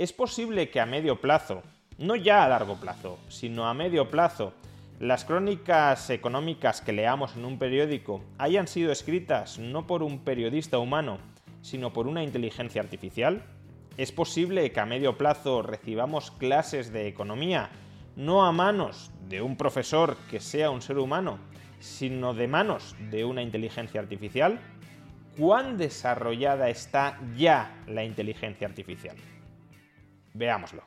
Es posible que a medio plazo, no ya a largo plazo, sino a medio plazo, las crónicas económicas que leamos en un periódico hayan sido escritas no por un periodista humano, sino por una inteligencia artificial? ¿Es posible que a medio plazo recibamos clases de economía no a manos de un profesor que sea un ser humano, sino de manos de una inteligencia artificial? ¿Cuán desarrollada está ya la inteligencia artificial? Veámoslo.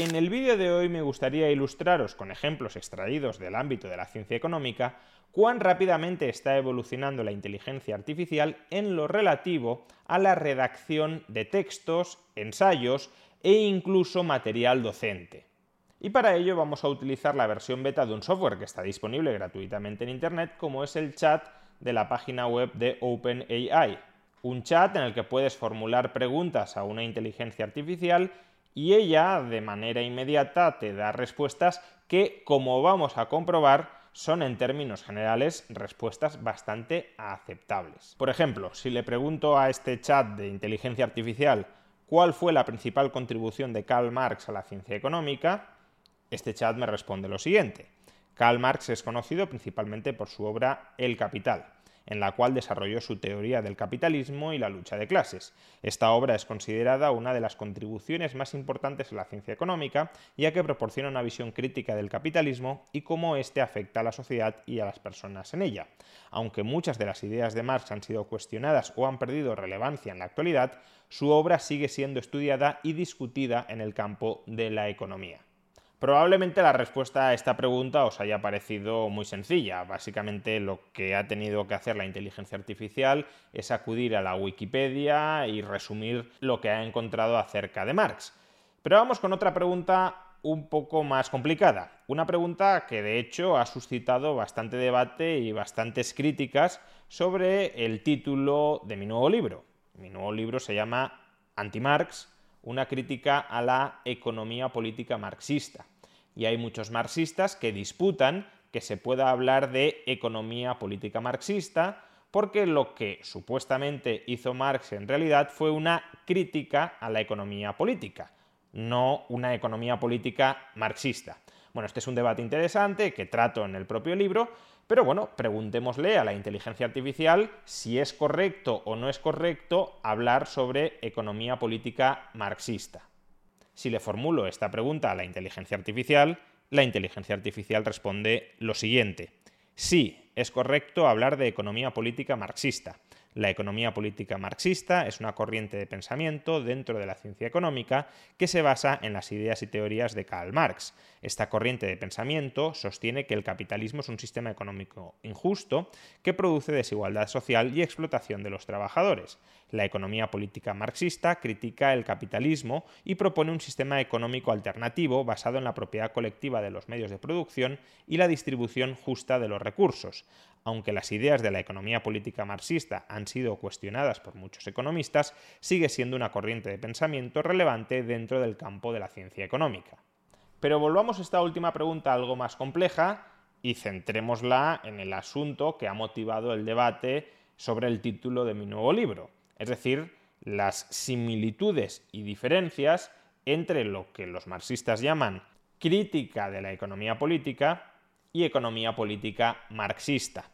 En el vídeo de hoy me gustaría ilustraros con ejemplos extraídos del ámbito de la ciencia económica cuán rápidamente está evolucionando la inteligencia artificial en lo relativo a la redacción de textos, ensayos e incluso material docente. Y para ello vamos a utilizar la versión beta de un software que está disponible gratuitamente en Internet como es el chat de la página web de OpenAI. Un chat en el que puedes formular preguntas a una inteligencia artificial y ella de manera inmediata te da respuestas que, como vamos a comprobar, son en términos generales respuestas bastante aceptables. Por ejemplo, si le pregunto a este chat de inteligencia artificial cuál fue la principal contribución de Karl Marx a la ciencia económica, este chat me responde lo siguiente. Karl Marx es conocido principalmente por su obra El Capital en la cual desarrolló su teoría del capitalismo y la lucha de clases. Esta obra es considerada una de las contribuciones más importantes en la ciencia económica, ya que proporciona una visión crítica del capitalismo y cómo éste afecta a la sociedad y a las personas en ella. Aunque muchas de las ideas de Marx han sido cuestionadas o han perdido relevancia en la actualidad, su obra sigue siendo estudiada y discutida en el campo de la economía. Probablemente la respuesta a esta pregunta os haya parecido muy sencilla. Básicamente lo que ha tenido que hacer la inteligencia artificial es acudir a la Wikipedia y resumir lo que ha encontrado acerca de Marx. Pero vamos con otra pregunta un poco más complicada. Una pregunta que de hecho ha suscitado bastante debate y bastantes críticas sobre el título de mi nuevo libro. Mi nuevo libro se llama Anti-Marx, una crítica a la economía política marxista. Y hay muchos marxistas que disputan que se pueda hablar de economía política marxista, porque lo que supuestamente hizo Marx en realidad fue una crítica a la economía política, no una economía política marxista. Bueno, este es un debate interesante que trato en el propio libro, pero bueno, preguntémosle a la inteligencia artificial si es correcto o no es correcto hablar sobre economía política marxista. Si le formulo esta pregunta a la inteligencia artificial, la inteligencia artificial responde lo siguiente. Sí, es correcto hablar de economía política marxista. La economía política marxista es una corriente de pensamiento dentro de la ciencia económica que se basa en las ideas y teorías de Karl Marx. Esta corriente de pensamiento sostiene que el capitalismo es un sistema económico injusto que produce desigualdad social y explotación de los trabajadores. La economía política marxista critica el capitalismo y propone un sistema económico alternativo basado en la propiedad colectiva de los medios de producción y la distribución justa de los recursos aunque las ideas de la economía política marxista han sido cuestionadas por muchos economistas, sigue siendo una corriente de pensamiento relevante dentro del campo de la ciencia económica. Pero volvamos a esta última pregunta algo más compleja y centrémosla en el asunto que ha motivado el debate sobre el título de mi nuevo libro, es decir, las similitudes y diferencias entre lo que los marxistas llaman crítica de la economía política y economía política marxista.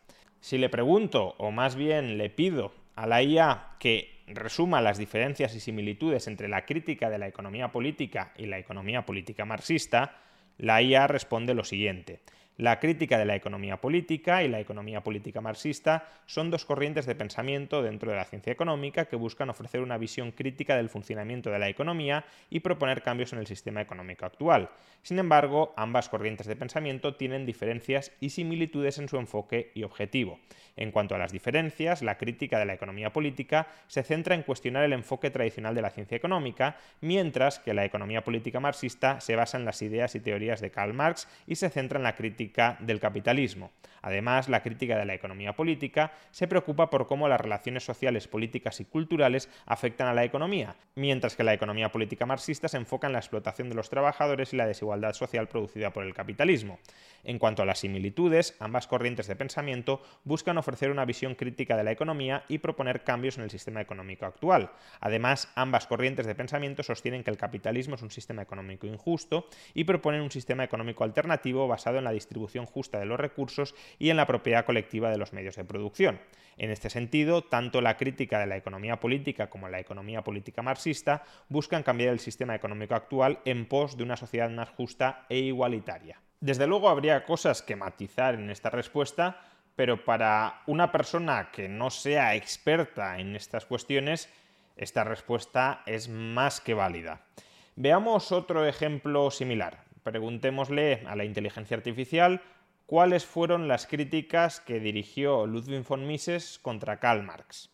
Si le pregunto, o más bien le pido a la IA que resuma las diferencias y similitudes entre la crítica de la economía política y la economía política marxista, la IA responde lo siguiente. La crítica de la economía política y la economía política marxista son dos corrientes de pensamiento dentro de la ciencia económica que buscan ofrecer una visión crítica del funcionamiento de la economía y proponer cambios en el sistema económico actual. Sin embargo, ambas corrientes de pensamiento tienen diferencias y similitudes en su enfoque y objetivo. En cuanto a las diferencias, la crítica de la economía política se centra en cuestionar el enfoque tradicional de la ciencia económica, mientras que la economía política marxista se basa en las ideas y teorías de Karl Marx y se centra en la crítica del capitalismo. Además, la crítica de la economía política se preocupa por cómo las relaciones sociales, políticas y culturales afectan a la economía, mientras que la economía política marxista se enfoca en la explotación de los trabajadores y la desigualdad social producida por el capitalismo. En cuanto a las similitudes, ambas corrientes de pensamiento buscan ofrecer una visión crítica de la economía y proponer cambios en el sistema económico actual. Además, ambas corrientes de pensamiento sostienen que el capitalismo es un sistema económico injusto y proponen un sistema económico alternativo basado en la distribución justa de los recursos y en la propiedad colectiva de los medios de producción. En este sentido, tanto la crítica de la economía política como la economía política marxista buscan cambiar el sistema económico actual en pos de una sociedad más justa e igualitaria. Desde luego habría cosas que matizar en esta respuesta, pero para una persona que no sea experta en estas cuestiones, esta respuesta es más que válida. Veamos otro ejemplo similar. Preguntémosle a la inteligencia artificial cuáles fueron las críticas que dirigió Ludwig von Mises contra Karl Marx.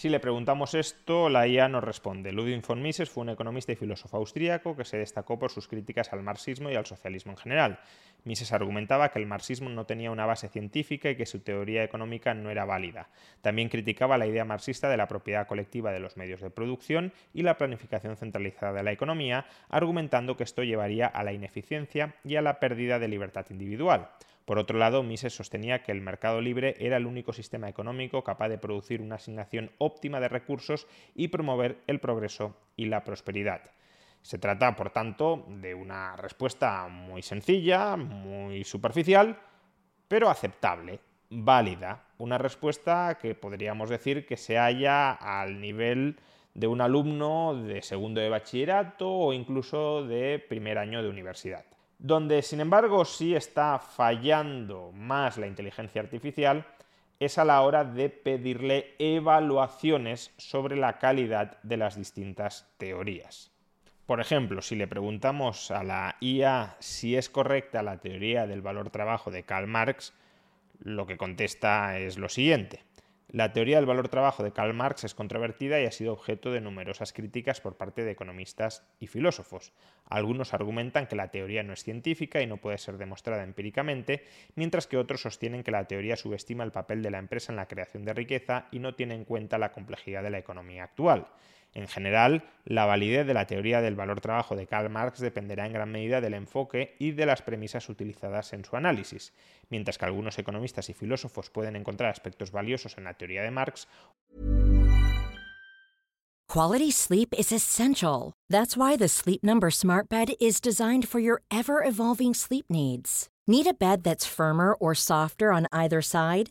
Si le preguntamos esto, la IA nos responde. Ludwig von Mises fue un economista y filósofo austríaco que se destacó por sus críticas al marxismo y al socialismo en general. Mises argumentaba que el marxismo no tenía una base científica y que su teoría económica no era válida. También criticaba la idea marxista de la propiedad colectiva de los medios de producción y la planificación centralizada de la economía, argumentando que esto llevaría a la ineficiencia y a la pérdida de libertad individual. Por otro lado, Mises sostenía que el mercado libre era el único sistema económico capaz de producir una asignación óptima de recursos y promover el progreso y la prosperidad. Se trata, por tanto, de una respuesta muy sencilla, muy superficial, pero aceptable, válida. Una respuesta que podríamos decir que se halla al nivel de un alumno de segundo de bachillerato o incluso de primer año de universidad. Donde, sin embargo, sí está fallando más la inteligencia artificial es a la hora de pedirle evaluaciones sobre la calidad de las distintas teorías. Por ejemplo, si le preguntamos a la IA si es correcta la teoría del valor trabajo de Karl Marx, lo que contesta es lo siguiente. La teoría del valor trabajo de Karl Marx es controvertida y ha sido objeto de numerosas críticas por parte de economistas y filósofos. Algunos argumentan que la teoría no es científica y no puede ser demostrada empíricamente, mientras que otros sostienen que la teoría subestima el papel de la empresa en la creación de riqueza y no tiene en cuenta la complejidad de la economía actual. En general, la validez de la teoría del valor trabajo de Karl Marx dependerá en gran medida del enfoque y de las premisas utilizadas en su análisis. Mientras que algunos economistas y filósofos pueden encontrar aspectos valiosos en la teoría de Marx, Quality sleep is essential. That's why the Sleep Number Smart Bed is designed for your ever evolving sleep needs. Need a bed that's firmer or softer on either side?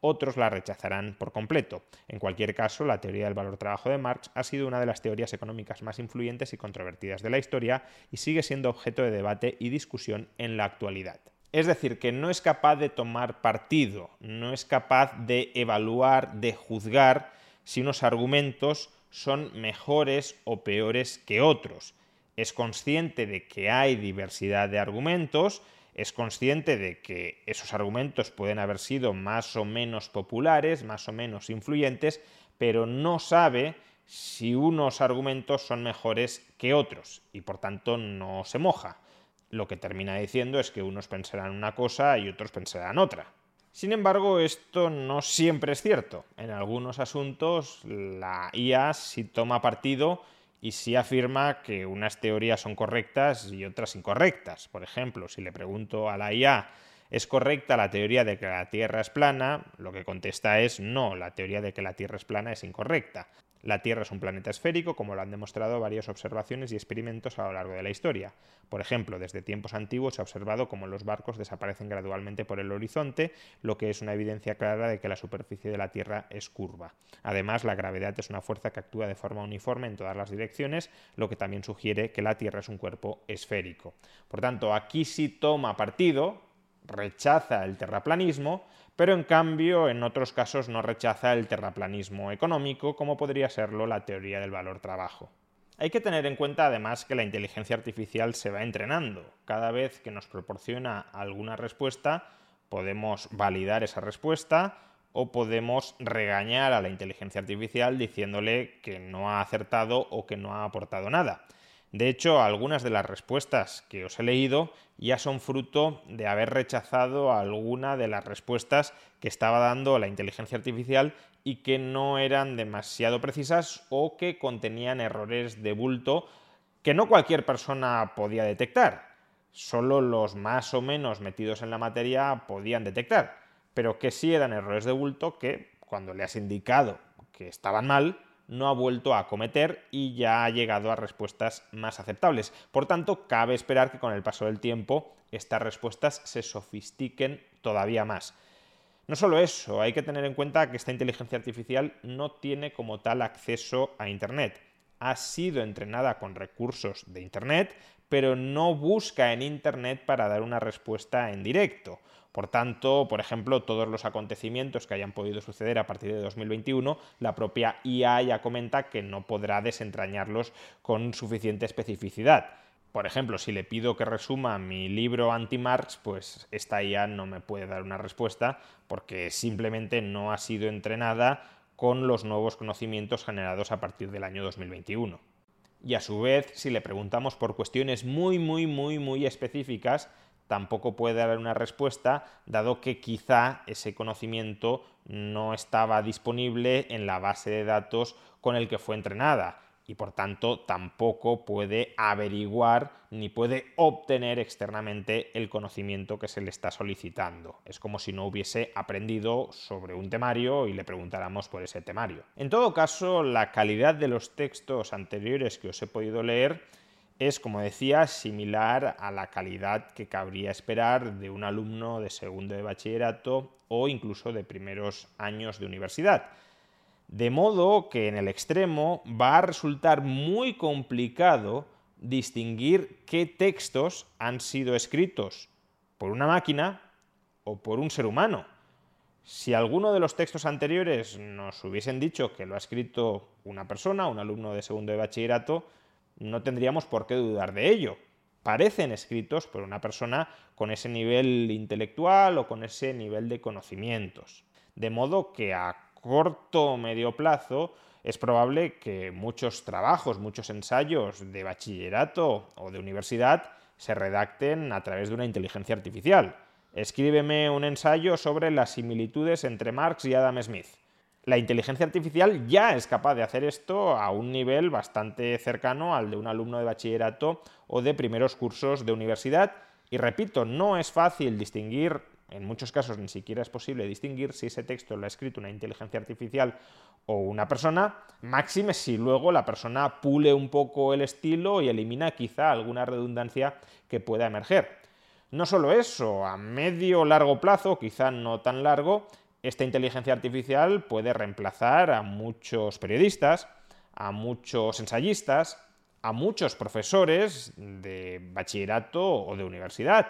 Otros la rechazarán por completo. En cualquier caso, la teoría del valor trabajo de Marx ha sido una de las teorías económicas más influyentes y controvertidas de la historia y sigue siendo objeto de debate y discusión en la actualidad. Es decir, que no es capaz de tomar partido, no es capaz de evaluar, de juzgar si unos argumentos son mejores o peores que otros. Es consciente de que hay diversidad de argumentos, es consciente de que esos argumentos pueden haber sido más o menos populares, más o menos influyentes, pero no sabe si unos argumentos son mejores que otros y por tanto no se moja. Lo que termina diciendo es que unos pensarán una cosa y otros pensarán otra. Sin embargo, esto no siempre es cierto. En algunos asuntos la IA sí toma partido y sí afirma que unas teorías son correctas y otras incorrectas. Por ejemplo, si le pregunto a la IA, ¿es correcta la teoría de que la Tierra es plana? Lo que contesta es no, la teoría de que la Tierra es plana es incorrecta. La Tierra es un planeta esférico, como lo han demostrado varias observaciones y experimentos a lo largo de la historia. Por ejemplo, desde tiempos antiguos se ha observado cómo los barcos desaparecen gradualmente por el horizonte, lo que es una evidencia clara de que la superficie de la Tierra es curva. Además, la gravedad es una fuerza que actúa de forma uniforme en todas las direcciones, lo que también sugiere que la Tierra es un cuerpo esférico. Por tanto, aquí sí toma partido, rechaza el terraplanismo, pero en cambio en otros casos no rechaza el terraplanismo económico, como podría serlo la teoría del valor trabajo. Hay que tener en cuenta además que la inteligencia artificial se va entrenando. Cada vez que nos proporciona alguna respuesta, podemos validar esa respuesta o podemos regañar a la inteligencia artificial diciéndole que no ha acertado o que no ha aportado nada. De hecho, algunas de las respuestas que os he leído ya son fruto de haber rechazado alguna de las respuestas que estaba dando la inteligencia artificial y que no eran demasiado precisas o que contenían errores de bulto que no cualquier persona podía detectar. Solo los más o menos metidos en la materia podían detectar, pero que sí eran errores de bulto que, cuando le has indicado que estaban mal, no ha vuelto a cometer y ya ha llegado a respuestas más aceptables. Por tanto, cabe esperar que con el paso del tiempo estas respuestas se sofistiquen todavía más. No solo eso, hay que tener en cuenta que esta inteligencia artificial no tiene como tal acceso a Internet. Ha sido entrenada con recursos de Internet, pero no busca en Internet para dar una respuesta en directo. Por tanto, por ejemplo, todos los acontecimientos que hayan podido suceder a partir de 2021, la propia IA ya comenta que no podrá desentrañarlos con suficiente especificidad. Por ejemplo, si le pido que resuma mi libro anti-Marx, pues esta IA no me puede dar una respuesta porque simplemente no ha sido entrenada con los nuevos conocimientos generados a partir del año 2021. Y a su vez, si le preguntamos por cuestiones muy, muy, muy, muy específicas, tampoco puede dar una respuesta, dado que quizá ese conocimiento no estaba disponible en la base de datos con el que fue entrenada y por tanto tampoco puede averiguar ni puede obtener externamente el conocimiento que se le está solicitando. Es como si no hubiese aprendido sobre un temario y le preguntáramos por ese temario. En todo caso, la calidad de los textos anteriores que os he podido leer es, como decía, similar a la calidad que cabría esperar de un alumno de segundo de bachillerato o incluso de primeros años de universidad. De modo que en el extremo va a resultar muy complicado distinguir qué textos han sido escritos por una máquina o por un ser humano. Si alguno de los textos anteriores nos hubiesen dicho que lo ha escrito una persona, un alumno de segundo de bachillerato, no tendríamos por qué dudar de ello. Parecen escritos por una persona con ese nivel intelectual o con ese nivel de conocimientos. De modo que a corto o medio plazo es probable que muchos trabajos, muchos ensayos de bachillerato o de universidad se redacten a través de una inteligencia artificial. Escríbeme un ensayo sobre las similitudes entre Marx y Adam Smith la inteligencia artificial ya es capaz de hacer esto a un nivel bastante cercano al de un alumno de bachillerato o de primeros cursos de universidad. Y repito, no es fácil distinguir en muchos casos ni siquiera es posible distinguir si ese texto lo ha escrito una inteligencia artificial o una persona, máxime si luego la persona pule un poco el estilo y elimina quizá alguna redundancia que pueda emerger. No solo eso, a medio o largo plazo, quizá no tan largo, esta inteligencia artificial puede reemplazar a muchos periodistas, a muchos ensayistas, a muchos profesores de bachillerato o de universidad.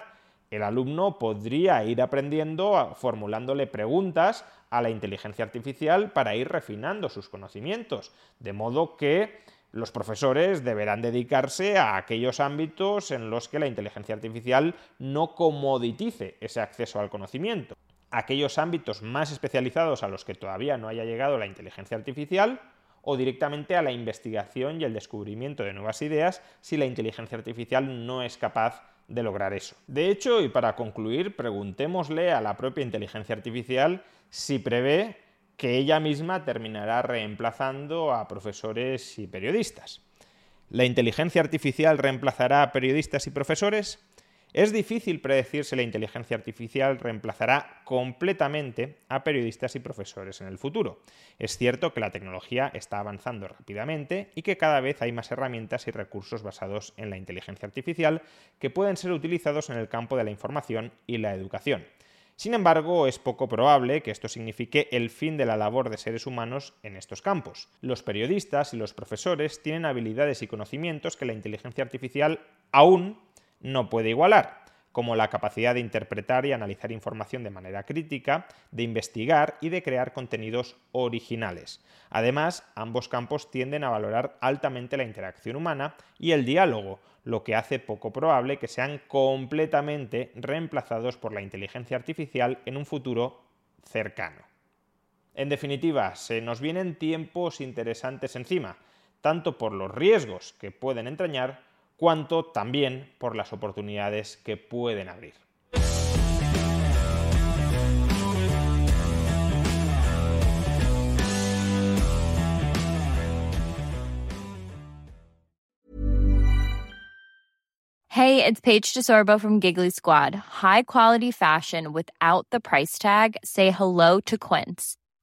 El alumno podría ir aprendiendo formulándole preguntas a la inteligencia artificial para ir refinando sus conocimientos, de modo que los profesores deberán dedicarse a aquellos ámbitos en los que la inteligencia artificial no comoditice ese acceso al conocimiento. Aquellos ámbitos más especializados a los que todavía no haya llegado la inteligencia artificial o directamente a la investigación y el descubrimiento de nuevas ideas si la inteligencia artificial no es capaz de lograr eso. De hecho, y para concluir, preguntémosle a la propia inteligencia artificial si prevé que ella misma terminará reemplazando a profesores y periodistas. ¿La inteligencia artificial reemplazará a periodistas y profesores? Es difícil predecir si la inteligencia artificial reemplazará completamente a periodistas y profesores en el futuro. Es cierto que la tecnología está avanzando rápidamente y que cada vez hay más herramientas y recursos basados en la inteligencia artificial que pueden ser utilizados en el campo de la información y la educación. Sin embargo, es poco probable que esto signifique el fin de la labor de seres humanos en estos campos. Los periodistas y los profesores tienen habilidades y conocimientos que la inteligencia artificial aún no puede igualar, como la capacidad de interpretar y analizar información de manera crítica, de investigar y de crear contenidos originales. Además, ambos campos tienden a valorar altamente la interacción humana y el diálogo, lo que hace poco probable que sean completamente reemplazados por la inteligencia artificial en un futuro cercano. En definitiva, se nos vienen tiempos interesantes encima, tanto por los riesgos que pueden entrañar, cuanto también por las oportunidades que pueden abrir. Hey, it's Paige DeSorbo from Giggly Squad. High quality fashion without the price tag. Say hello to Quince.